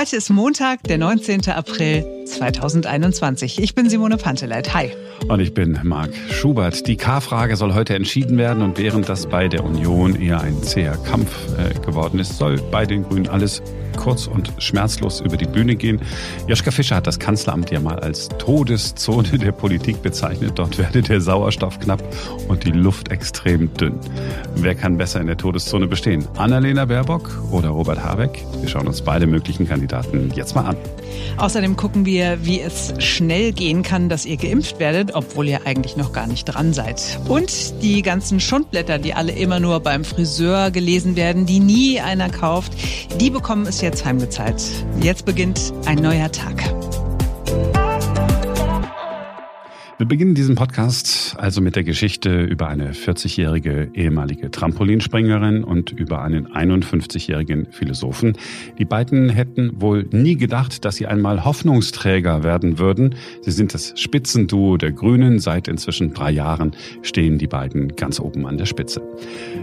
Heute ist Montag, der 19. April 2021. Ich bin Simone Panteleit. Hi. Und ich bin Marc Schubert. Die K-Frage soll heute entschieden werden und während das bei der Union eher ein zäher Kampf äh, geworden ist, soll bei den Grünen alles kurz und schmerzlos über die Bühne gehen. Joschka Fischer hat das Kanzleramt ja mal als Todeszone der Politik bezeichnet. Dort werde der Sauerstoff knapp und die Luft extrem dünn. Wer kann besser in der Todeszone bestehen? Annalena Baerbock oder Robert Habeck? Wir schauen uns beide möglichen Kandidaten jetzt mal an. Außerdem gucken wir, wie es schnell gehen kann, dass ihr geimpft werdet, obwohl ihr eigentlich noch gar nicht dran seid. Und die ganzen Schundblätter, die alle immer nur beim Friseur gelesen werden, die nie einer kauft, die bekommen es jetzt heimgezahlt. Jetzt beginnt ein neuer Tag. Wir beginnen diesen Podcast also mit der Geschichte über eine 40-jährige ehemalige Trampolinspringerin und über einen 51-jährigen Philosophen. Die beiden hätten wohl nie gedacht, dass sie einmal Hoffnungsträger werden würden. Sie sind das Spitzenduo der Grünen. Seit inzwischen drei Jahren stehen die beiden ganz oben an der Spitze.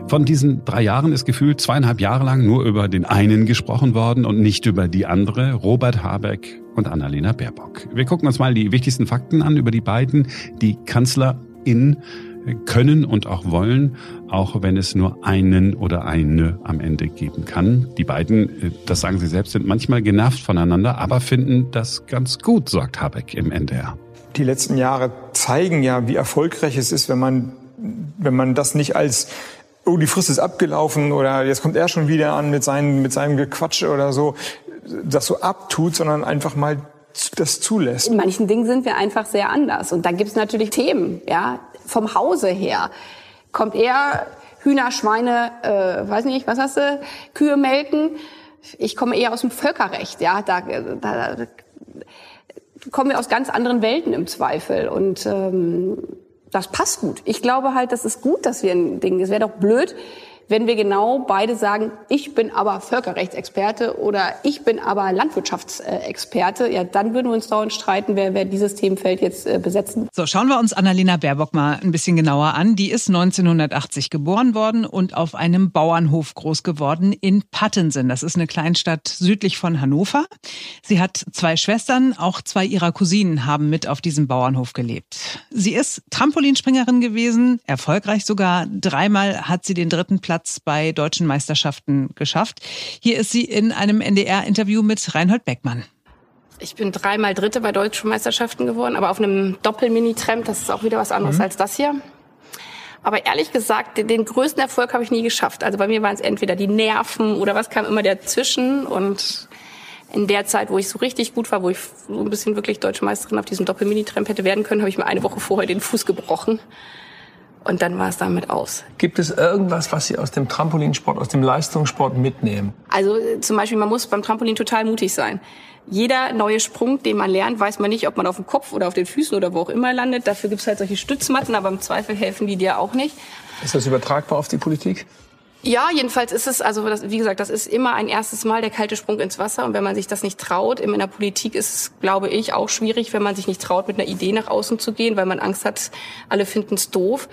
Von diesen drei Jahren ist gefühlt zweieinhalb Jahre lang nur über den einen gesprochen worden und nicht über die andere. Robert Habeck und Annalena Baerbock. Wir gucken uns mal die wichtigsten Fakten an über die beiden, die Kanzlerin können und auch wollen, auch wenn es nur einen oder eine am Ende geben kann. Die beiden, das sagen sie selbst, sind manchmal genervt voneinander, aber finden das ganz gut, sagt Habeck im NDR. Die letzten Jahre zeigen ja, wie erfolgreich es ist, wenn man, wenn man das nicht als oh, die Frist ist abgelaufen oder jetzt kommt er schon wieder an mit seinem, mit seinem Gequatsch oder so das so abtut, sondern einfach mal das zulässt. In manchen Dingen sind wir einfach sehr anders. Und da gibt es natürlich Themen, ja, vom Hause her. Kommt er Hühner, Schweine, äh, weiß nicht, was hast du, Kühe melken. Ich komme eher aus dem Völkerrecht, ja, da, da, da kommen wir aus ganz anderen Welten im Zweifel. Und ähm, das passt gut. Ich glaube halt, das ist gut, dass wir ein Ding. Es wäre doch blöd, wenn wir genau beide sagen, ich bin aber Völkerrechtsexperte oder ich bin aber Landwirtschaftsexperte, ja, dann würden wir uns dauernd streiten, wer, wer dieses Themenfeld jetzt äh, besetzen. So, schauen wir uns Annalena Baerbock mal ein bisschen genauer an. Die ist 1980 geboren worden und auf einem Bauernhof groß geworden in Pattensen. Das ist eine Kleinstadt südlich von Hannover. Sie hat zwei Schwestern, auch zwei ihrer Cousinen haben mit auf diesem Bauernhof gelebt. Sie ist Trampolinspringerin gewesen, erfolgreich sogar. Dreimal hat sie den dritten Platz Platz bei deutschen Meisterschaften geschafft. Hier ist sie in einem NDR-Interview mit Reinhold Beckmann. Ich bin dreimal Dritte bei deutschen Meisterschaften geworden, aber auf einem Doppel-Mini-Tramp, das ist auch wieder was anderes mhm. als das hier. Aber ehrlich gesagt, den, den größten Erfolg habe ich nie geschafft. Also bei mir waren es entweder die Nerven oder was kam immer dazwischen. Und in der Zeit, wo ich so richtig gut war, wo ich so ein bisschen wirklich deutsche Meisterin auf diesem Doppel-Mini-Tramp hätte werden können, habe ich mir eine Woche vorher den Fuß gebrochen. Und dann war es damit aus. Gibt es irgendwas, was Sie aus dem Trampolinsport, aus dem Leistungssport mitnehmen? Also äh, zum Beispiel, man muss beim Trampolin total mutig sein. Jeder neue Sprung, den man lernt, weiß man nicht, ob man auf dem Kopf oder auf den Füßen oder wo auch immer landet. Dafür gibt es halt solche Stützmatten, aber im Zweifel helfen die dir auch nicht. Ist das übertragbar auf die Politik? Ja, jedenfalls ist es, also das, wie gesagt, das ist immer ein erstes Mal der kalte Sprung ins Wasser. Und wenn man sich das nicht traut, in der Politik ist es, glaube ich, auch schwierig, wenn man sich nicht traut, mit einer Idee nach außen zu gehen, weil man Angst hat, alle finden es doof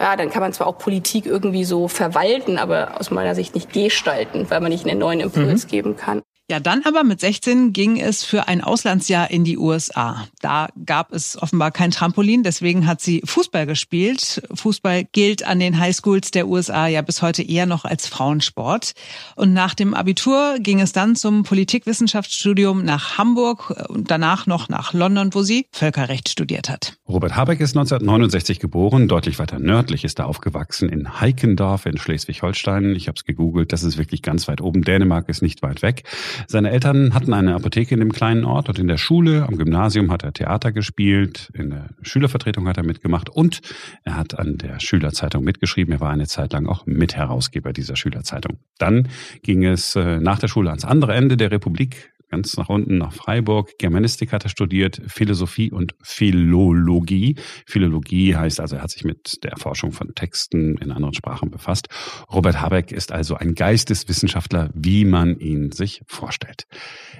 ja, dann kann man zwar auch Politik irgendwie so verwalten, aber aus meiner Sicht nicht gestalten, weil man nicht einen neuen Impuls mhm. geben kann. Ja, dann aber mit 16 ging es für ein Auslandsjahr in die USA. Da gab es offenbar kein Trampolin, deswegen hat sie Fußball gespielt. Fußball gilt an den Highschools der USA ja bis heute eher noch als Frauensport. Und nach dem Abitur ging es dann zum Politikwissenschaftsstudium nach Hamburg und danach noch nach London, wo sie Völkerrecht studiert hat. Robert Habeck ist 1969 geboren, deutlich weiter nördlich ist er aufgewachsen in Heikendorf in Schleswig-Holstein. Ich habe es gegoogelt, das ist wirklich ganz weit oben. Dänemark ist nicht weit weg. Seine Eltern hatten eine Apotheke in dem kleinen Ort und in der Schule, am Gymnasium hat er Theater gespielt, in der Schülervertretung hat er mitgemacht und er hat an der Schülerzeitung mitgeschrieben. Er war eine Zeit lang auch Mitherausgeber dieser Schülerzeitung. Dann ging es äh, nach der Schule ans andere Ende der Republik, ganz nach unten nach Freiburg. Germanistik hat er studiert, Philosophie und Philologie. Philologie heißt also, er hat sich mit der Erforschung von Texten in anderen Sprachen befasst. Robert Habeck ist also ein Geisteswissenschaftler, wie man ihn sich vorstellt.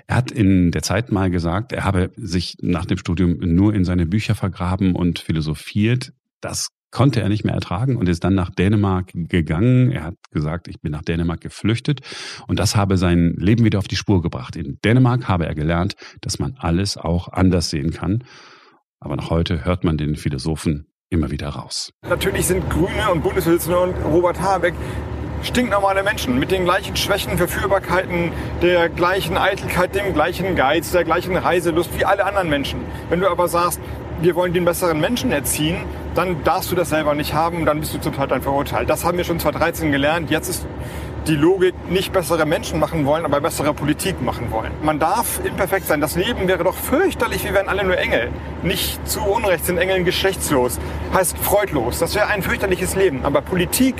Er hat in der Zeit mal gesagt, er habe sich nach dem Studium nur in seine Bücher vergraben und philosophiert. Das konnte er nicht mehr ertragen und ist dann nach Dänemark gegangen. Er hat gesagt, ich bin nach Dänemark geflüchtet und das habe sein Leben wieder auf die Spur gebracht. In Dänemark habe er gelernt, dass man alles auch anders sehen kann. Aber noch heute hört man den Philosophen immer wieder raus. Natürlich sind Grüne und Bundesvorsitzende und Robert Habeck stinknormale Menschen mit den gleichen Schwächen, Verführbarkeiten, der gleichen Eitelkeit, dem gleichen Geiz, der gleichen Reiselust wie alle anderen Menschen. Wenn du aber sagst, wir wollen den besseren Menschen erziehen, dann darfst du das selber nicht haben, dann bist du zum Teil verurteilt. Das haben wir schon 2013 gelernt. Jetzt ist die Logik nicht bessere Menschen machen wollen, aber bessere Politik machen wollen. Man darf imperfekt sein. Das Leben wäre doch fürchterlich, wir wären alle nur Engel. Nicht zu Unrecht sind Engeln geschlechtslos. Heißt freudlos. Das wäre ein fürchterliches Leben. Aber Politik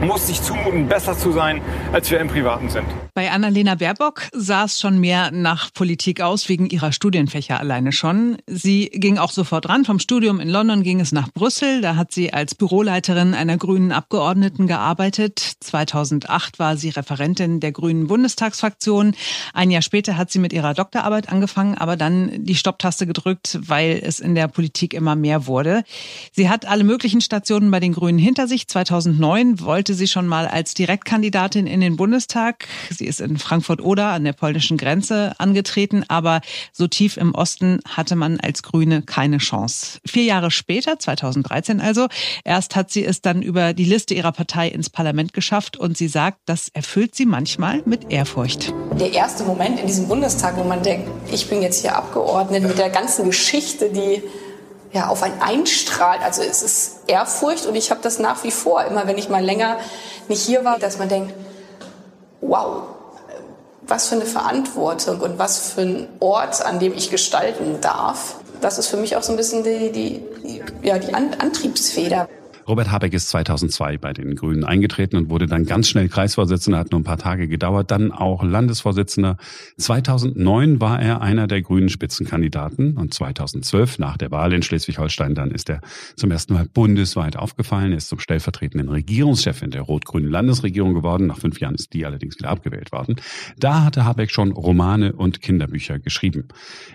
muss sich zumuten, besser zu sein, als wir im Privaten sind. Bei Annalena Baerbock sah es schon mehr nach Politik aus, wegen ihrer Studienfächer alleine schon. Sie ging auch sofort ran. Vom Studium in London ging es nach Brüssel. Da hat sie als Büroleiterin einer grünen Abgeordneten gearbeitet. 2008 war sie Referentin der grünen Bundestagsfraktion. Ein Jahr später hat sie mit ihrer Doktorarbeit angefangen, aber dann die Stopptaste gedrückt, weil es in der Politik immer mehr wurde. Sie hat alle möglichen Stationen bei den Grünen hinter sich. 2009 wollte wollte sie schon mal als Direktkandidatin in den Bundestag. Sie ist in Frankfurt-Oder an der polnischen Grenze angetreten, aber so tief im Osten hatte man als Grüne keine Chance. Vier Jahre später, 2013 also, erst hat sie es dann über die Liste ihrer Partei ins Parlament geschafft und sie sagt, das erfüllt sie manchmal mit Ehrfurcht. Der erste Moment in diesem Bundestag, wo man denkt, ich bin jetzt hier Abgeordnete mit der ganzen Geschichte, die ja, auf ein einstrahlt. Also es ist Ehrfurcht und ich habe das nach wie vor, immer wenn ich mal länger nicht hier war, dass man denkt, wow, was für eine Verantwortung und was für ein Ort, an dem ich gestalten darf. Das ist für mich auch so ein bisschen die, die, die ja, die Antriebsfeder. Robert Habeck ist 2002 bei den Grünen eingetreten und wurde dann ganz schnell Kreisvorsitzender, hat nur ein paar Tage gedauert, dann auch Landesvorsitzender. 2009 war er einer der grünen Spitzenkandidaten und 2012 nach der Wahl in Schleswig-Holstein dann ist er zum ersten Mal bundesweit aufgefallen. Ist zum stellvertretenden Regierungschef in der rot-grünen Landesregierung geworden. Nach fünf Jahren ist die allerdings wieder abgewählt worden. Da hatte Habeck schon Romane und Kinderbücher geschrieben.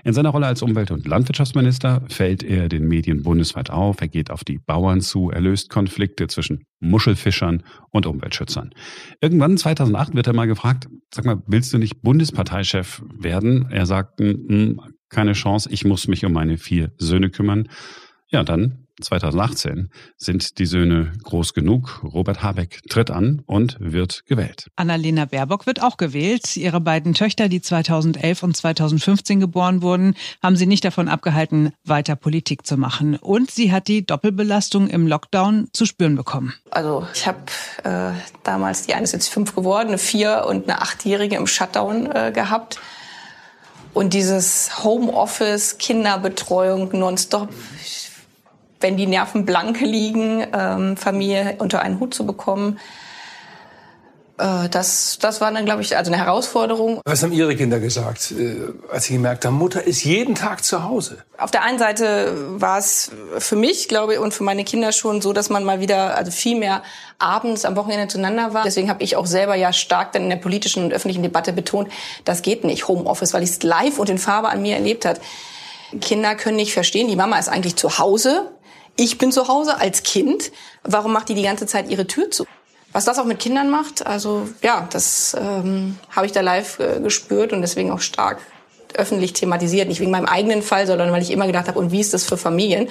In seiner Rolle als Umwelt- und Landwirtschaftsminister fällt er den Medien bundesweit auf. Er geht auf die Bauern zu, er löst Konflikte zwischen Muschelfischern und Umweltschützern. Irgendwann 2008 wird er mal gefragt, sag mal, willst du nicht Bundesparteichef werden? Er sagt, keine Chance, ich muss mich um meine vier Söhne kümmern. Ja, dann 2018 sind die Söhne groß genug. Robert Habeck tritt an und wird gewählt. Annalena Baerbock wird auch gewählt. Ihre beiden Töchter, die 2011 und 2015 geboren wurden, haben sie nicht davon abgehalten, weiter Politik zu machen. Und sie hat die Doppelbelastung im Lockdown zu spüren bekommen. Also ich habe äh, damals, die eine ist jetzt fünf geworden, eine vier und eine achtjährige im Shutdown äh, gehabt. Und dieses Homeoffice, Kinderbetreuung nonstop, wenn die Nerven blank liegen, ähm, Familie unter einen Hut zu bekommen. Äh, das, das war dann, glaube ich, also eine Herausforderung. Was haben Ihre Kinder gesagt, äh, als sie gemerkt haben, Mutter ist jeden Tag zu Hause? Auf der einen Seite war es für mich, glaube ich, und für meine Kinder schon so, dass man mal wieder, also viel mehr abends am Wochenende zueinander war. Deswegen habe ich auch selber ja stark dann in der politischen und öffentlichen Debatte betont, das geht nicht, Homeoffice, weil ich es live und in Farbe an mir erlebt hat. Kinder können nicht verstehen, die Mama ist eigentlich zu Hause, ich bin zu Hause als Kind, warum macht die die ganze Zeit ihre Tür zu? Was das auch mit Kindern macht, also ja, das ähm, habe ich da live äh, gespürt und deswegen auch stark öffentlich thematisiert. Nicht wegen meinem eigenen Fall, sondern weil ich immer gedacht habe, und wie ist das für Familien,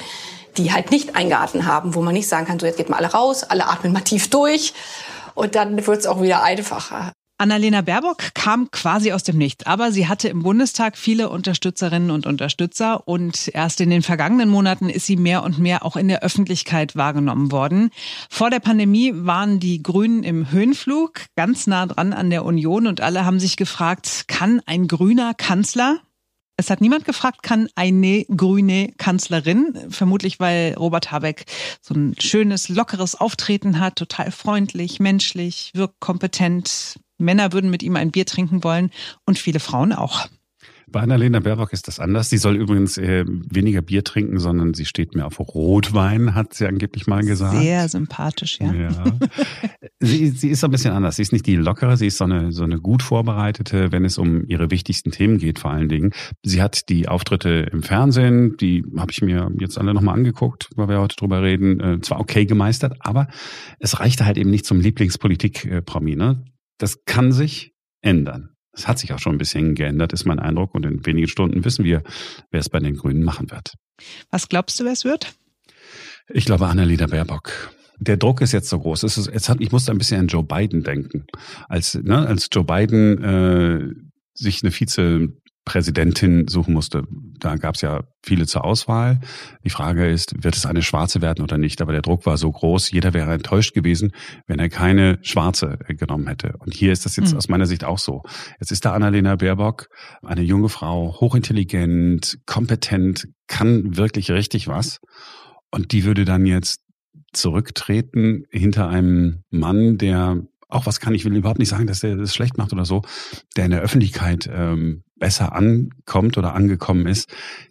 die halt nicht eingeatmet haben, wo man nicht sagen kann, so jetzt geht mal alle raus, alle atmen mal tief durch und dann wird es auch wieder einfacher. Annalena Baerbock kam quasi aus dem Nichts, aber sie hatte im Bundestag viele Unterstützerinnen und Unterstützer und erst in den vergangenen Monaten ist sie mehr und mehr auch in der Öffentlichkeit wahrgenommen worden. Vor der Pandemie waren die Grünen im Höhenflug, ganz nah dran an der Union und alle haben sich gefragt, kann ein grüner Kanzler es hat niemand gefragt, kann eine grüne Kanzlerin, vermutlich weil Robert Habeck so ein schönes, lockeres Auftreten hat, total freundlich, menschlich, wirkt kompetent, Männer würden mit ihm ein Bier trinken wollen und viele Frauen auch. Bei Annalena Baerbock ist das anders. Sie soll übrigens äh, weniger Bier trinken, sondern sie steht mehr auf Rotwein, hat sie angeblich mal gesagt. Sehr sympathisch, ja. ja. sie, sie ist so ein bisschen anders. Sie ist nicht die lockere, sie ist so eine, so eine gut vorbereitete, wenn es um ihre wichtigsten Themen geht, vor allen Dingen. Sie hat die Auftritte im Fernsehen, die habe ich mir jetzt alle nochmal angeguckt, weil wir heute drüber reden, äh, zwar okay gemeistert, aber es reichte halt eben nicht zum Lieblingspolitik-Promi. Ne? Das kann sich ändern. Es hat sich auch schon ein bisschen geändert, ist mein Eindruck. Und in wenigen Stunden wissen wir, wer es bei den Grünen machen wird. Was glaubst du, wer es wird? Ich glaube Annalena Baerbock. Der Druck ist jetzt so groß. Es ist, es hat, ich musste ein bisschen an Joe Biden denken. Als, ne, als Joe Biden äh, sich eine Vize Präsidentin suchen musste. Da gab es ja viele zur Auswahl. Die Frage ist, wird es eine Schwarze werden oder nicht? Aber der Druck war so groß, jeder wäre enttäuscht gewesen, wenn er keine Schwarze äh, genommen hätte. Und hier ist das jetzt mhm. aus meiner Sicht auch so. Jetzt ist da Annalena Baerbock, eine junge Frau, hochintelligent, kompetent, kann wirklich richtig was. Und die würde dann jetzt zurücktreten hinter einem Mann, der auch was kann, ich will überhaupt nicht sagen, dass der das schlecht macht oder so, der in der Öffentlichkeit ähm, besser ankommt oder angekommen ist,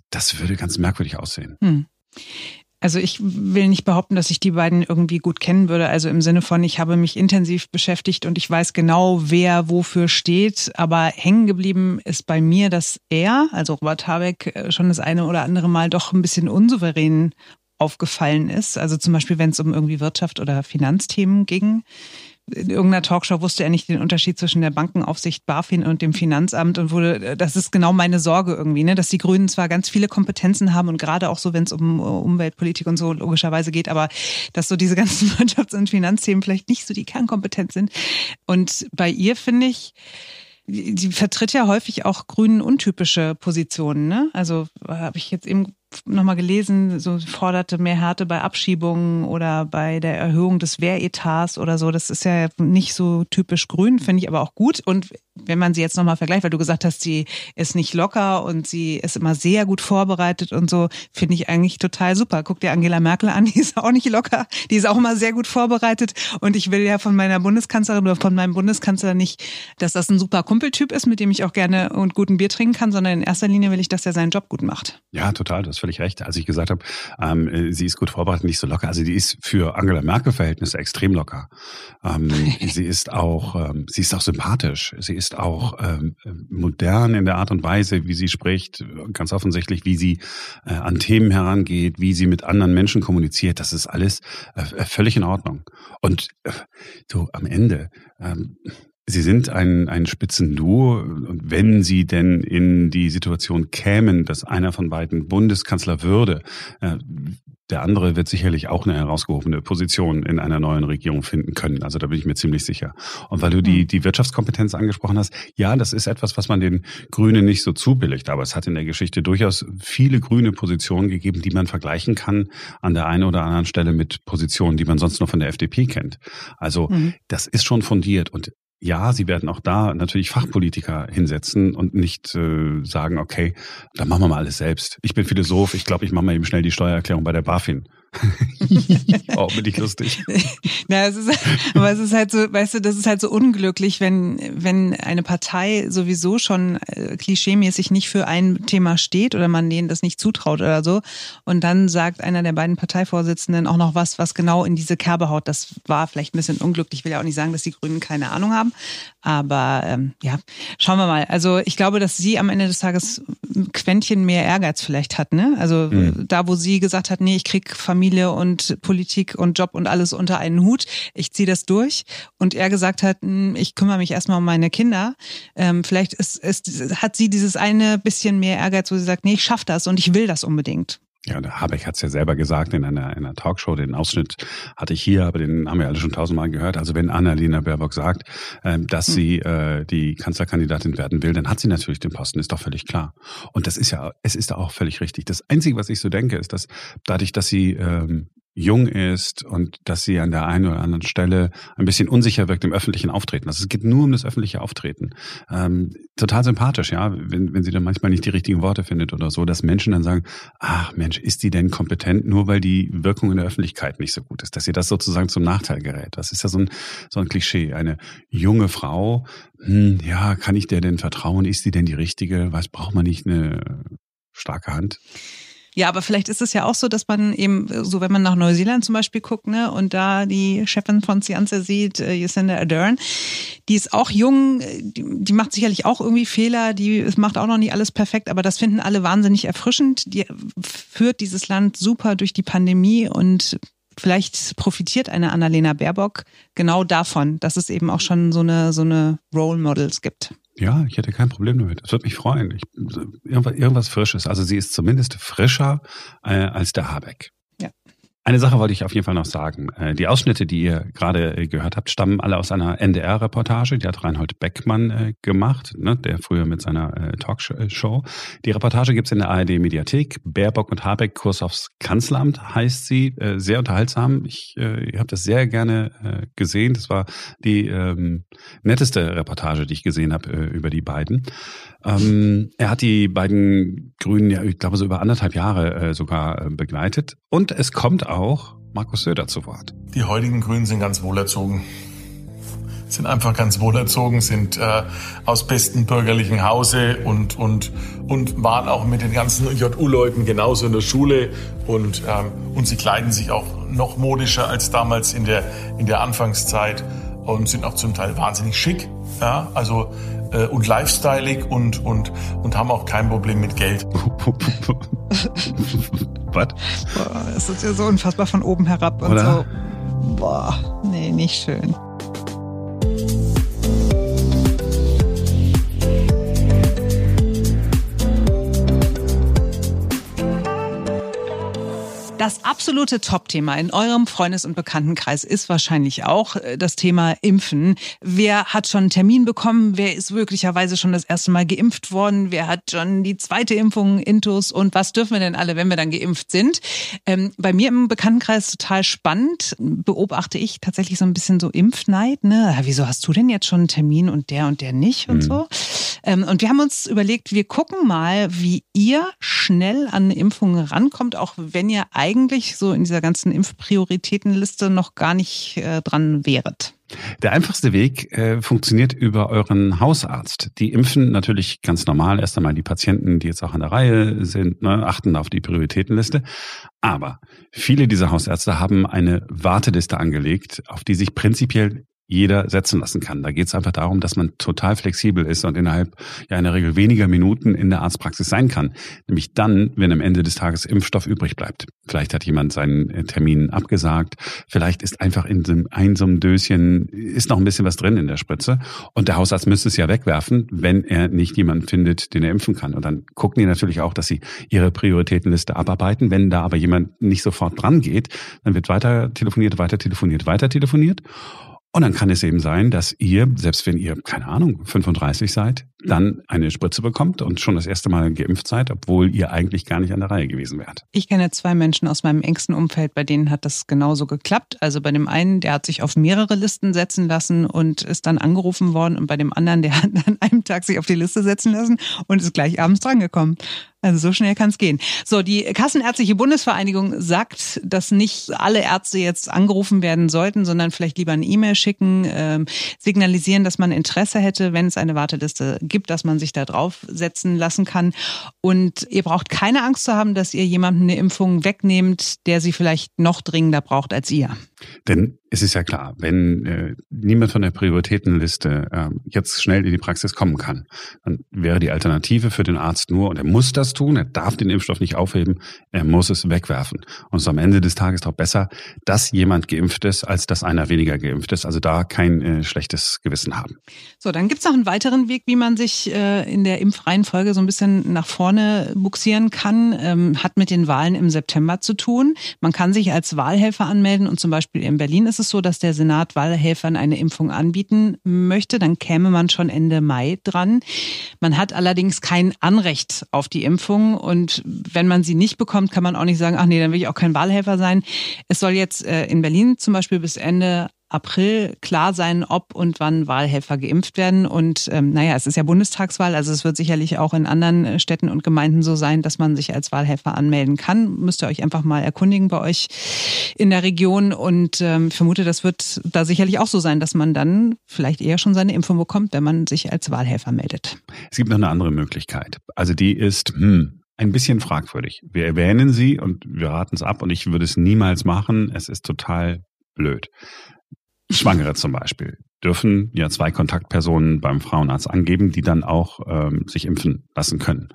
das würde ganz merkwürdig aussehen. Hm. Also ich will nicht behaupten, dass ich die beiden irgendwie gut kennen würde. Also im Sinne von, ich habe mich intensiv beschäftigt und ich weiß genau, wer wofür steht. Aber hängen geblieben ist bei mir, dass er, also Robert Habeck, äh, schon das eine oder andere Mal doch ein bisschen unsouverän aufgefallen ist. Also zum Beispiel, wenn es um irgendwie Wirtschaft oder Finanzthemen ging in irgendeiner Talkshow wusste er nicht den Unterschied zwischen der Bankenaufsicht BaFin und dem Finanzamt und wurde, das ist genau meine Sorge irgendwie, ne, dass die Grünen zwar ganz viele Kompetenzen haben und gerade auch so, wenn es um Umweltpolitik und so logischerweise geht, aber dass so diese ganzen Wirtschafts- und Finanzthemen vielleicht nicht so die Kernkompetenz sind. Und bei ihr finde ich, die vertritt ja häufig auch grünen untypische Positionen. Ne? Also habe ich jetzt eben nochmal gelesen, so forderte mehr Härte bei Abschiebungen oder bei der Erhöhung des Wehretats oder so. Das ist ja nicht so typisch grün, finde ich aber auch gut. Und wenn man sie jetzt nochmal vergleicht, weil du gesagt hast, sie ist nicht locker und sie ist immer sehr gut vorbereitet und so, finde ich eigentlich total super. Guck dir Angela Merkel an, die ist auch nicht locker, die ist auch immer sehr gut vorbereitet. Und ich will ja von meiner Bundeskanzlerin oder von meinem Bundeskanzler nicht, dass das ein super Kumpeltyp ist, mit dem ich auch gerne und guten Bier trinken kann, sondern in erster Linie will ich, dass er seinen Job gut macht. Ja, total, das völlig recht. Als ich gesagt habe, ähm, äh, sie ist gut vorbereitet, nicht so locker. Also die ist für Angela Merkel Verhältnisse extrem locker. Ähm, sie ist auch, ähm, sie ist auch sympathisch. Sie ist auch ähm, modern in der Art und Weise, wie sie spricht. Ganz offensichtlich, wie sie äh, an Themen herangeht, wie sie mit anderen Menschen kommuniziert. Das ist alles äh, völlig in Ordnung. Und äh, so am Ende. Ähm, Sie sind ein, ein Spitzenduo. Und wenn Sie denn in die Situation kämen, dass einer von beiden Bundeskanzler würde, äh, der andere wird sicherlich auch eine herausgehobene Position in einer neuen Regierung finden können. Also da bin ich mir ziemlich sicher. Und weil du die, hm. die Wirtschaftskompetenz angesprochen hast, ja, das ist etwas, was man den Grünen nicht so zubilligt. Aber es hat in der Geschichte durchaus viele grüne Positionen gegeben, die man vergleichen kann an der einen oder anderen Stelle mit Positionen, die man sonst nur von der FDP kennt. Also mhm. das ist schon fundiert. Und ja, sie werden auch da natürlich Fachpolitiker hinsetzen und nicht äh, sagen, okay, dann machen wir mal alles selbst. Ich bin Philosoph, ich glaube, ich mache mal eben schnell die Steuererklärung bei der BaFin. oh, bin ich lustig. Na, es ist, aber es ist halt so, weißt du, das ist halt so unglücklich, wenn, wenn eine Partei sowieso schon äh, klischeemäßig nicht für ein Thema steht oder man denen das nicht zutraut oder so. Und dann sagt einer der beiden Parteivorsitzenden auch noch was, was genau in diese Kerbe haut. Das war vielleicht ein bisschen unglücklich. Ich will ja auch nicht sagen, dass die Grünen keine Ahnung haben. Aber ähm, ja, schauen wir mal. Also ich glaube, dass sie am Ende des Tages ein Quäntchen mehr Ehrgeiz vielleicht hat. Ne? Also mhm. da, wo sie gesagt hat, nee, ich krieg Familie Familie und Politik und Job und alles unter einen Hut. Ich ziehe das durch. Und er gesagt hat, hm, ich kümmere mich erstmal um meine Kinder. Ähm, vielleicht ist, ist, hat sie dieses eine bisschen mehr Ehrgeiz, wo sie sagt, nee, ich schaffe das und ich will das unbedingt. Ja, der Habeck hat es ja selber gesagt in einer, einer Talkshow. Den Ausschnitt hatte ich hier, aber den haben wir alle schon tausendmal gehört. Also wenn Annalena Baerbock sagt, äh, dass hm. sie äh, die Kanzlerkandidatin werden will, dann hat sie natürlich den Posten, ist doch völlig klar. Und das ist ja, es ist auch völlig richtig. Das Einzige, was ich so denke, ist, dass dadurch, dass sie ähm, jung ist und dass sie an der einen oder anderen Stelle ein bisschen unsicher wirkt im öffentlichen Auftreten. Also es geht nur um das öffentliche Auftreten. Ähm, total sympathisch, ja, wenn, wenn sie dann manchmal nicht die richtigen Worte findet oder so, dass Menschen dann sagen, ach Mensch, ist die denn kompetent, nur weil die Wirkung in der Öffentlichkeit nicht so gut ist, dass sie das sozusagen zum Nachteil gerät. Das ist ja so ein, so ein Klischee. Eine junge Frau, hm, ja, kann ich der denn vertrauen? Ist die denn die richtige? Was braucht man nicht eine starke Hand? Ja, aber vielleicht ist es ja auch so, dass man eben, so wenn man nach Neuseeland zum Beispiel guckt, ne, und da die Chefin von Cianza sieht, äh, Jacinda Ardern, die ist auch jung, die, die macht sicherlich auch irgendwie Fehler, die macht auch noch nicht alles perfekt, aber das finden alle wahnsinnig erfrischend. Die führt dieses Land super durch die Pandemie und vielleicht profitiert eine Annalena Baerbock genau davon, dass es eben auch schon so eine, so eine Role Models gibt. Ja, ich hätte kein Problem damit. Es würde mich freuen. Ich, irgendwas, Frisches. Also sie ist zumindest frischer äh, als der Habeck. Eine Sache wollte ich auf jeden Fall noch sagen. Äh, die Ausschnitte, die ihr gerade äh, gehört habt, stammen alle aus einer NDR-Reportage. Die hat Reinhold Beckmann äh, gemacht, ne, der früher mit seiner Talkshow. Die Reportage gibt's in der ARD-Mediathek. Baerbock und Habeck, Kurs aufs Kanzleramt heißt sie. Sehr unterhaltsam. Ich, ich habe das sehr gerne gesehen. Das war die ähm, netteste Reportage, die ich gesehen habe über die beiden. Ähm, er hat die beiden Grünen ja, ich glaube, so über anderthalb Jahre äh, sogar äh, begleitet. Und es kommt auch Markus Söder zu Wort. Die heutigen Grünen sind ganz wohlerzogen. Sind einfach ganz wohlerzogen, sind äh, aus bestem bürgerlichen Hause und, und, und waren auch mit den ganzen JU-Leuten genauso in der Schule. Und, ähm, und sie kleiden sich auch noch modischer als damals in der, in der Anfangszeit und sind auch zum Teil wahnsinnig schick. Ja, also äh, und lifestyleig und, und, und haben auch kein Problem mit Geld. Was? Es ist ja so unfassbar von oben herab und Oder? so. Boah, nee, nicht schön. Das absolute Top-Thema in eurem Freundes- und Bekanntenkreis ist wahrscheinlich auch äh, das Thema Impfen. Wer hat schon einen Termin bekommen? Wer ist möglicherweise schon das erste Mal geimpft worden? Wer hat schon die zweite Impfung, Intus? Und was dürfen wir denn alle, wenn wir dann geimpft sind? Ähm, bei mir im Bekanntenkreis total spannend beobachte ich tatsächlich so ein bisschen so Impfneid. Ne? Wieso hast du denn jetzt schon einen Termin und der und der nicht und mhm. so? Ähm, und wir haben uns überlegt, wir gucken mal, wie ihr schnell an Impfungen rankommt, auch wenn ihr eigentlich eigentlich so in dieser ganzen Impfprioritätenliste noch gar nicht äh, dran wäret? Der einfachste Weg äh, funktioniert über euren Hausarzt. Die impfen natürlich ganz normal erst einmal die Patienten, die jetzt auch an der Reihe sind, ne, achten auf die Prioritätenliste. Aber viele dieser Hausärzte haben eine Warteliste angelegt, auf die sich prinzipiell jeder setzen lassen kann. Da geht es einfach darum, dass man total flexibel ist und innerhalb ja in der Regel weniger Minuten in der Arztpraxis sein kann. Nämlich dann, wenn am Ende des Tages Impfstoff übrig bleibt. Vielleicht hat jemand seinen äh, Termin abgesagt, vielleicht ist einfach in einem Döschen, ist noch ein bisschen was drin in der Spritze und der Hausarzt müsste es ja wegwerfen, wenn er nicht jemanden findet, den er impfen kann. Und dann gucken die natürlich auch, dass sie ihre Prioritätenliste abarbeiten. Wenn da aber jemand nicht sofort dran geht, dann wird weiter telefoniert, weiter telefoniert, weiter telefoniert. Und dann kann es eben sein, dass ihr, selbst wenn ihr, keine Ahnung, 35 seid, dann eine Spritze bekommt und schon das erste Mal geimpft seid, obwohl ihr eigentlich gar nicht an der Reihe gewesen wärt. Ich kenne zwei Menschen aus meinem engsten Umfeld, bei denen hat das genauso geklappt. Also bei dem einen, der hat sich auf mehrere Listen setzen lassen und ist dann angerufen worden und bei dem anderen, der hat an einem Tag sich auf die Liste setzen lassen und ist gleich abends drangekommen. Also so schnell kann es gehen. So, die Kassenärztliche Bundesvereinigung sagt, dass nicht alle Ärzte jetzt angerufen werden sollten, sondern vielleicht lieber eine E-Mail schicken, äh, signalisieren, dass man Interesse hätte, wenn es eine Warteliste gibt, dass man sich da draufsetzen lassen kann. Und ihr braucht keine Angst zu haben, dass ihr jemandem eine Impfung wegnehmt, der sie vielleicht noch dringender braucht als ihr. Denn es ist ja klar, wenn äh, niemand von der Prioritätenliste äh, jetzt schnell in die Praxis kommen kann, dann wäre die Alternative für den Arzt nur, und er muss das tun, er darf den Impfstoff nicht aufheben, er muss es wegwerfen. Und es ist am Ende des Tages doch besser, dass jemand geimpft ist, als dass einer weniger geimpft ist. Also da kein äh, schlechtes Gewissen haben. So, dann gibt's noch einen weiteren Weg, wie man sich äh, in der Impfreihenfolge so ein bisschen nach vorne buxieren kann. Ähm, hat mit den Wahlen im September zu tun. Man kann sich als Wahlhelfer anmelden und zum Beispiel in Berlin ist es so, dass der Senat Wahlhelfern eine Impfung anbieten möchte. Dann käme man schon Ende Mai dran. Man hat allerdings kein Anrecht auf die Impfung Impfung. Und wenn man sie nicht bekommt, kann man auch nicht sagen, ach nee, dann will ich auch kein Wahlhelfer sein. Es soll jetzt äh, in Berlin zum Beispiel bis Ende April klar sein, ob und wann Wahlhelfer geimpft werden. Und ähm, naja, es ist ja Bundestagswahl, also es wird sicherlich auch in anderen äh, Städten und Gemeinden so sein, dass man sich als Wahlhelfer anmelden kann. Müsst ihr euch einfach mal erkundigen bei euch in der Region. Und ähm, vermute, das wird da sicherlich auch so sein, dass man dann vielleicht eher schon seine Impfung bekommt, wenn man sich als Wahlhelfer meldet. Es gibt noch eine andere Möglichkeit. Also die ist, hm, ein bisschen fragwürdig. Wir erwähnen sie und wir raten es ab und ich würde es niemals machen. Es ist total blöd. Schwangere zum Beispiel dürfen ja zwei Kontaktpersonen beim Frauenarzt angeben, die dann auch ähm, sich impfen lassen können.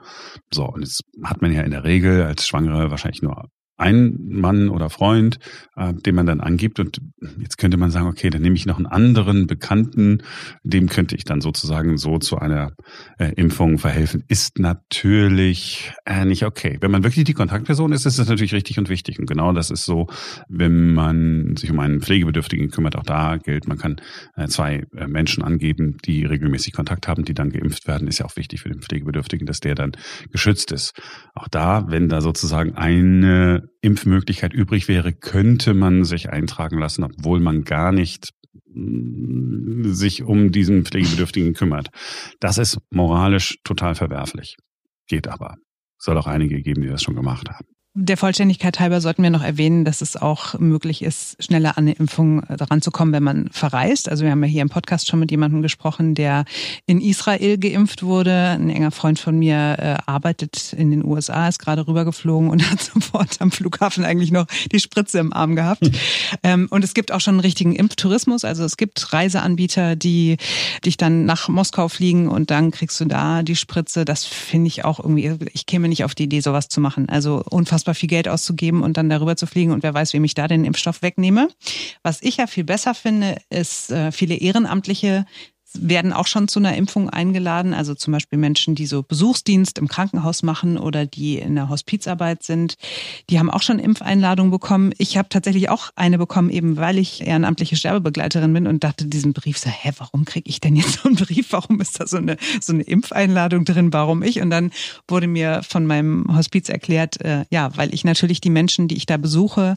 So, und jetzt hat man ja in der Regel als Schwangere wahrscheinlich nur ein Mann oder Freund, äh, den man dann angibt. Und jetzt könnte man sagen, okay, dann nehme ich noch einen anderen Bekannten, dem könnte ich dann sozusagen so zu einer äh, Impfung verhelfen. Ist natürlich äh, nicht okay. Wenn man wirklich die Kontaktperson ist, ist das natürlich richtig und wichtig. Und genau das ist so, wenn man sich um einen Pflegebedürftigen kümmert, auch da gilt, man kann äh, zwei äh, Menschen angeben, die regelmäßig Kontakt haben, die dann geimpft werden. Ist ja auch wichtig für den Pflegebedürftigen, dass der dann geschützt ist. Auch da, wenn da sozusagen eine Impfmöglichkeit übrig wäre, könnte man sich eintragen lassen, obwohl man gar nicht mm, sich um diesen Pflegebedürftigen kümmert. Das ist moralisch total verwerflich. Geht aber. Soll auch einige geben, die das schon gemacht haben. Der Vollständigkeit halber sollten wir noch erwähnen, dass es auch möglich ist, schneller an eine Impfung daran zu kommen, wenn man verreist. Also wir haben ja hier im Podcast schon mit jemandem gesprochen, der in Israel geimpft wurde. Ein enger Freund von mir äh, arbeitet in den USA, ist gerade rübergeflogen und hat sofort am Flughafen eigentlich noch die Spritze im Arm gehabt. Hm. Ähm, und es gibt auch schon einen richtigen Impftourismus. Also es gibt Reiseanbieter, die dich dann nach Moskau fliegen und dann kriegst du da die Spritze. Das finde ich auch irgendwie, ich käme nicht auf die Idee, sowas zu machen. Also unfassbar unfassbar viel Geld auszugeben und dann darüber zu fliegen und wer weiß, wem ich da den Impfstoff wegnehme. Was ich ja viel besser finde, ist äh, viele Ehrenamtliche werden auch schon zu einer Impfung eingeladen. Also zum Beispiel Menschen, die so Besuchsdienst im Krankenhaus machen oder die in der Hospizarbeit sind. Die haben auch schon Impfeinladungen bekommen. Ich habe tatsächlich auch eine bekommen, eben weil ich ehrenamtliche Sterbebegleiterin bin und dachte diesen Brief so, hä, warum kriege ich denn jetzt so einen Brief? Warum ist da so eine, so eine Impfeinladung drin? Warum ich? Und dann wurde mir von meinem Hospiz erklärt, äh, ja, weil ich natürlich die Menschen, die ich da besuche,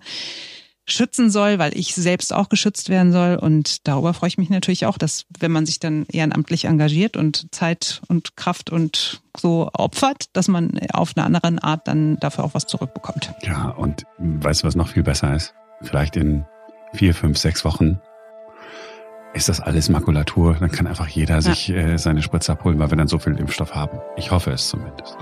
schützen soll, weil ich selbst auch geschützt werden soll. Und darüber freue ich mich natürlich auch, dass wenn man sich dann ehrenamtlich engagiert und Zeit und Kraft und so opfert, dass man auf eine andere Art dann dafür auch was zurückbekommt. Ja, und weißt du, was noch viel besser ist? Vielleicht in vier, fünf, sechs Wochen ist das alles Makulatur. Dann kann einfach jeder ja. sich äh, seine Spritze abholen, weil wir dann so viel Impfstoff haben. Ich hoffe es zumindest.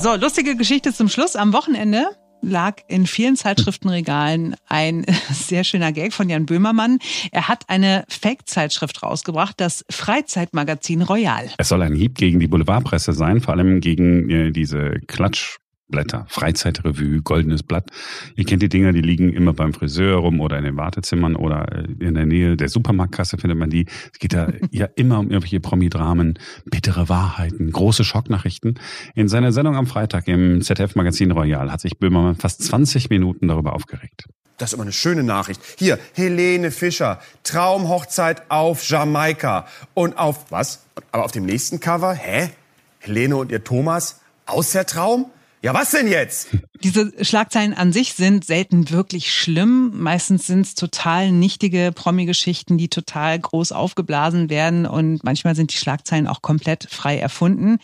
So, lustige Geschichte zum Schluss. Am Wochenende lag in vielen Zeitschriftenregalen ein sehr schöner Gag von Jan Böhmermann. Er hat eine Fake-Zeitschrift rausgebracht, das Freizeitmagazin Royal. Es soll ein Hieb gegen die Boulevardpresse sein, vor allem gegen äh, diese Klatsch Blätter, Freizeitrevue, Goldenes Blatt. Ihr kennt die Dinger, die liegen immer beim Friseur rum oder in den Wartezimmern oder äh, in der Nähe der Supermarktkasse findet man die. Es geht da ja immer um irgendwelche Promidramen, bittere Wahrheiten, große Schocknachrichten. In seiner Sendung am Freitag im ZDF-Magazin Royal hat sich Böhmermann fast 20 Minuten darüber aufgeregt. Das ist immer eine schöne Nachricht. Hier, Helene Fischer, Traumhochzeit auf Jamaika. Und auf, was? Aber auf dem nächsten Cover, hä? Helene und ihr Thomas? Aus der Traum? Ja, was denn jetzt? Diese Schlagzeilen an sich sind selten wirklich schlimm. Meistens sind es total nichtige Promi-Geschichten, die total groß aufgeblasen werden und manchmal sind die Schlagzeilen auch komplett frei erfunden.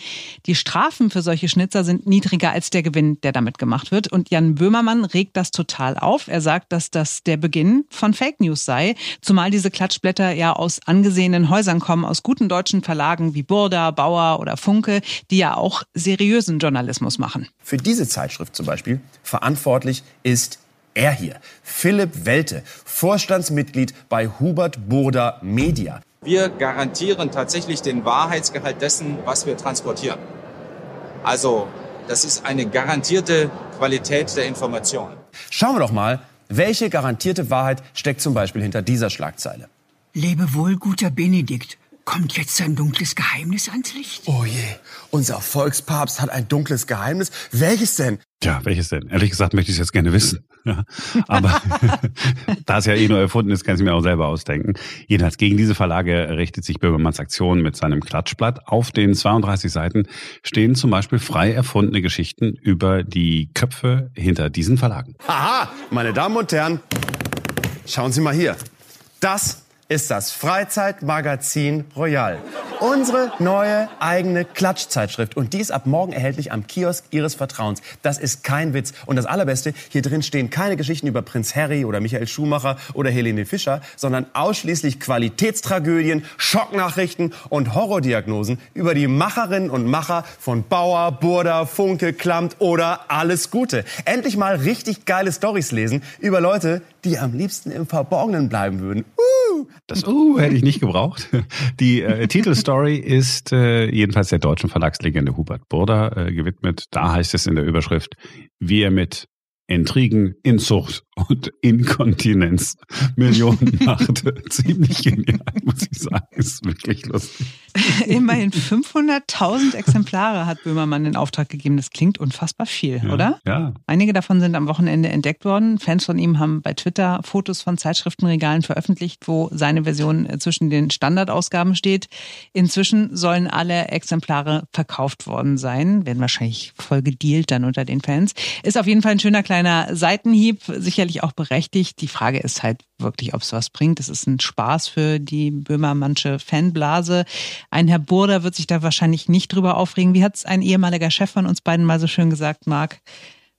Die Strafen für solche Schnitzer sind niedriger als der Gewinn, der damit gemacht wird. Und Jan Böhmermann regt das total auf. Er sagt, dass das der Beginn von Fake News sei, zumal diese Klatschblätter ja aus angesehenen Häusern kommen, aus guten deutschen Verlagen wie Burda, Bauer oder Funke, die ja auch seriösen Journalismus machen. Für diese Zeitschrift zum Beispiel verantwortlich ist er hier, Philipp Welte, Vorstandsmitglied bei Hubert Burda Media. Wir garantieren tatsächlich den Wahrheitsgehalt dessen, was wir transportieren. Also, das ist eine garantierte Qualität der Information. Schauen wir doch mal, welche garantierte Wahrheit steckt zum Beispiel hinter dieser Schlagzeile. Lebe wohl, guter Benedikt. Kommt jetzt ein dunkles Geheimnis ans Licht? Oh je, unser Volkspapst hat ein dunkles Geheimnis. Welches denn? Tja, welches denn? Ehrlich gesagt möchte ich es jetzt gerne wissen. Ja, aber da es ja eh nur erfunden ist, kann ich mir auch selber ausdenken. Jedenfalls gegen diese Verlage richtet sich Böhmermanns Aktion mit seinem Klatschblatt. Auf den 32 Seiten stehen zum Beispiel frei erfundene Geschichten über die Köpfe hinter diesen Verlagen. Aha, meine Damen und Herren, schauen Sie mal hier. Das ist das Freizeitmagazin Royal. Unsere neue eigene Klatschzeitschrift. Und die ist ab morgen erhältlich am Kiosk Ihres Vertrauens. Das ist kein Witz. Und das Allerbeste, hier drin stehen keine Geschichten über Prinz Harry oder Michael Schumacher oder Helene Fischer, sondern ausschließlich Qualitätstragödien, Schocknachrichten und Horrordiagnosen über die Macherinnen und Macher von Bauer, Burda, Funke, Klamt oder Alles Gute. Endlich mal richtig geile Stories lesen über Leute, die am liebsten im Verborgenen bleiben würden. Uh! Das Uh hätte ich nicht gebraucht. Die äh, Titelstory ist äh, jedenfalls der deutschen Verlagslegende Hubert Burda äh, gewidmet. Da heißt es in der Überschrift, wie er mit Intrigen, Inzucht und Inkontinenz Millionen machte. Ziemlich genial, muss ich sagen. Ist wirklich lustig. Immerhin 500.000 Exemplare hat Böhmermann in Auftrag gegeben. Das klingt unfassbar viel, Ja, oder? ja. Einige davon sind am Wochenende entdeckt worden. Fans von ihm haben bei Twitter Fotos von Zeitschriftenregalen veröffentlicht, wo seine Version äh, zwischen den Standardausgaben steht. Inzwischen sollen alle Exemplare verkauft worden sein. Werden wahrscheinlich voll gedealt dann unter den Fans. Ist auf jeden Fall ein schöner kleiner Seitenhieb, sicherlich auch berechtigt. Die Frage ist halt wirklich, ob es was bringt. Es ist ein Spaß für die Böhmermannsche Fanblase. Ein Herr Burda wird sich da wahrscheinlich nicht drüber aufregen. Wie hat es ein ehemaliger Chef von uns beiden mal so schön gesagt, Marc?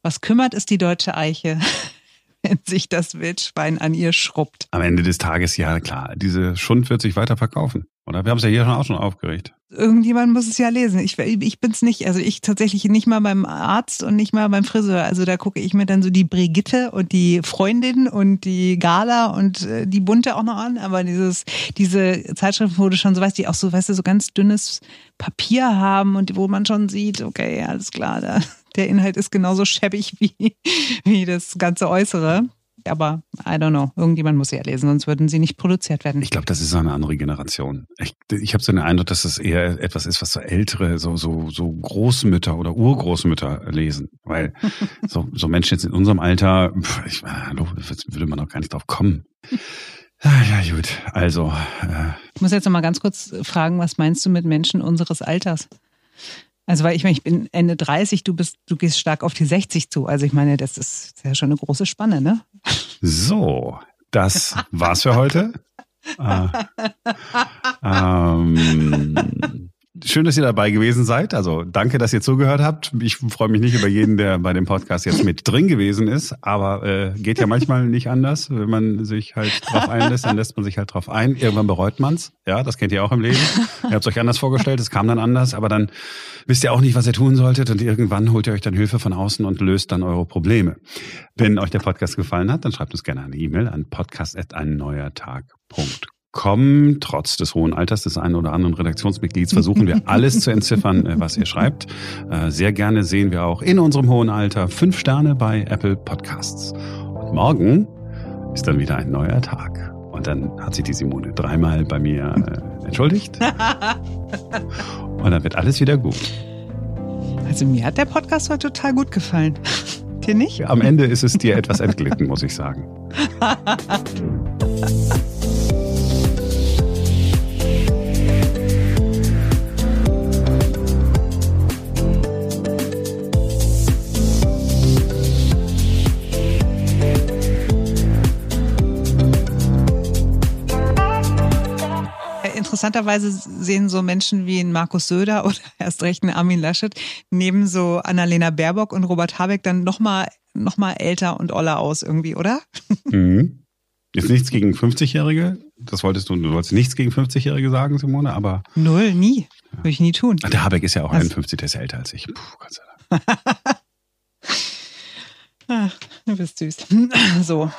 Was kümmert es die deutsche Eiche, wenn sich das Wildschwein an ihr schrubbt? Am Ende des Tages, ja klar, diese Schund wird sich weiter verkaufen. Oder? Wir haben es ja hier schon auch schon aufgeregt. Irgendjemand muss es ja lesen. Ich, ich bin's nicht. Also ich tatsächlich nicht mal beim Arzt und nicht mal beim Friseur. Also da gucke ich mir dann so die Brigitte und die Freundin und die Gala und äh, die Bunte auch noch an. Aber dieses, diese Zeitschriften, du schon so weißt, die auch so, weißt du, so ganz dünnes Papier haben und wo man schon sieht, okay, alles klar, da, der Inhalt ist genauso schäbig wie, wie das ganze Äußere. Aber I don't know, irgendjemand muss sie ja lesen, sonst würden sie nicht produziert werden. Ich glaube, das ist eine andere Generation. Ich, ich habe so den Eindruck, dass das eher etwas ist, was so ältere, so, so, so Großmütter oder Urgroßmütter lesen. Weil so, so Menschen jetzt in unserem Alter, ich, äh, hallo, würde man auch gar nicht drauf kommen. Ah, ja, gut. Also, äh, Ich muss jetzt noch mal ganz kurz fragen, was meinst du mit Menschen unseres Alters? Also, weil ich meine, ich bin Ende 30, du bist, du gehst stark auf die 60 zu. Also ich meine, das ist ja schon eine große Spanne, ne? so, das war's für heute. Äh, ähm, schön, dass ihr dabei gewesen seid. Also danke, dass ihr zugehört habt. Ich freue mich nicht über jeden, der bei dem Podcast jetzt mit drin gewesen ist, aber äh, geht ja manchmal nicht anders. Wenn man sich halt drauf einlässt, dann lässt man sich halt drauf ein. Irgendwann bereut man's. Ja, das kennt ihr auch im Leben. Ihr habt euch anders vorgestellt, es kam dann anders, aber dann wisst ihr auch nicht, was ihr tun solltet und irgendwann holt ihr euch dann Hilfe von außen und löst dann eure Probleme. Wenn euch der Podcast gefallen hat, dann schreibt uns gerne eine E-Mail an podcast.einneuertag.com. Trotz des hohen Alters des einen oder anderen Redaktionsmitglieds versuchen wir alles zu entziffern, äh, was ihr schreibt. Äh, Sehr gerne sehen wir auch in unserem hohen Alter fünf Sterne bei Apple Podcasts. Und morgen ist dann wieder ein neuer Tag. Und dann hat sich die Simone dreimal bei mir äh, entschuldigt. Und dann wird alles wieder gut. Also mir hat der Podcast heute total gut gefallen. Dir nicht? Am Ende ist es dir etwas entglitten, muss ich sagen. Interessanterweise sehen so Menschen wie ein Markus Söder oder erst recht ein Armin Laschet neben so Annalena Baerbock und Robert Habeck dann nochmal noch mal älter und oller aus irgendwie, oder? Mhm. Ist nichts gegen 50-Jährige. Das wolltest du, du wolltest nichts gegen 50-Jährige sagen, Simone, aber Null, nie. Würde ich nie tun. Der Habeck ist ja auch Was? 51, der ist älter als ich. Puh, Gott sei Dank. Ach, du bist süß. So.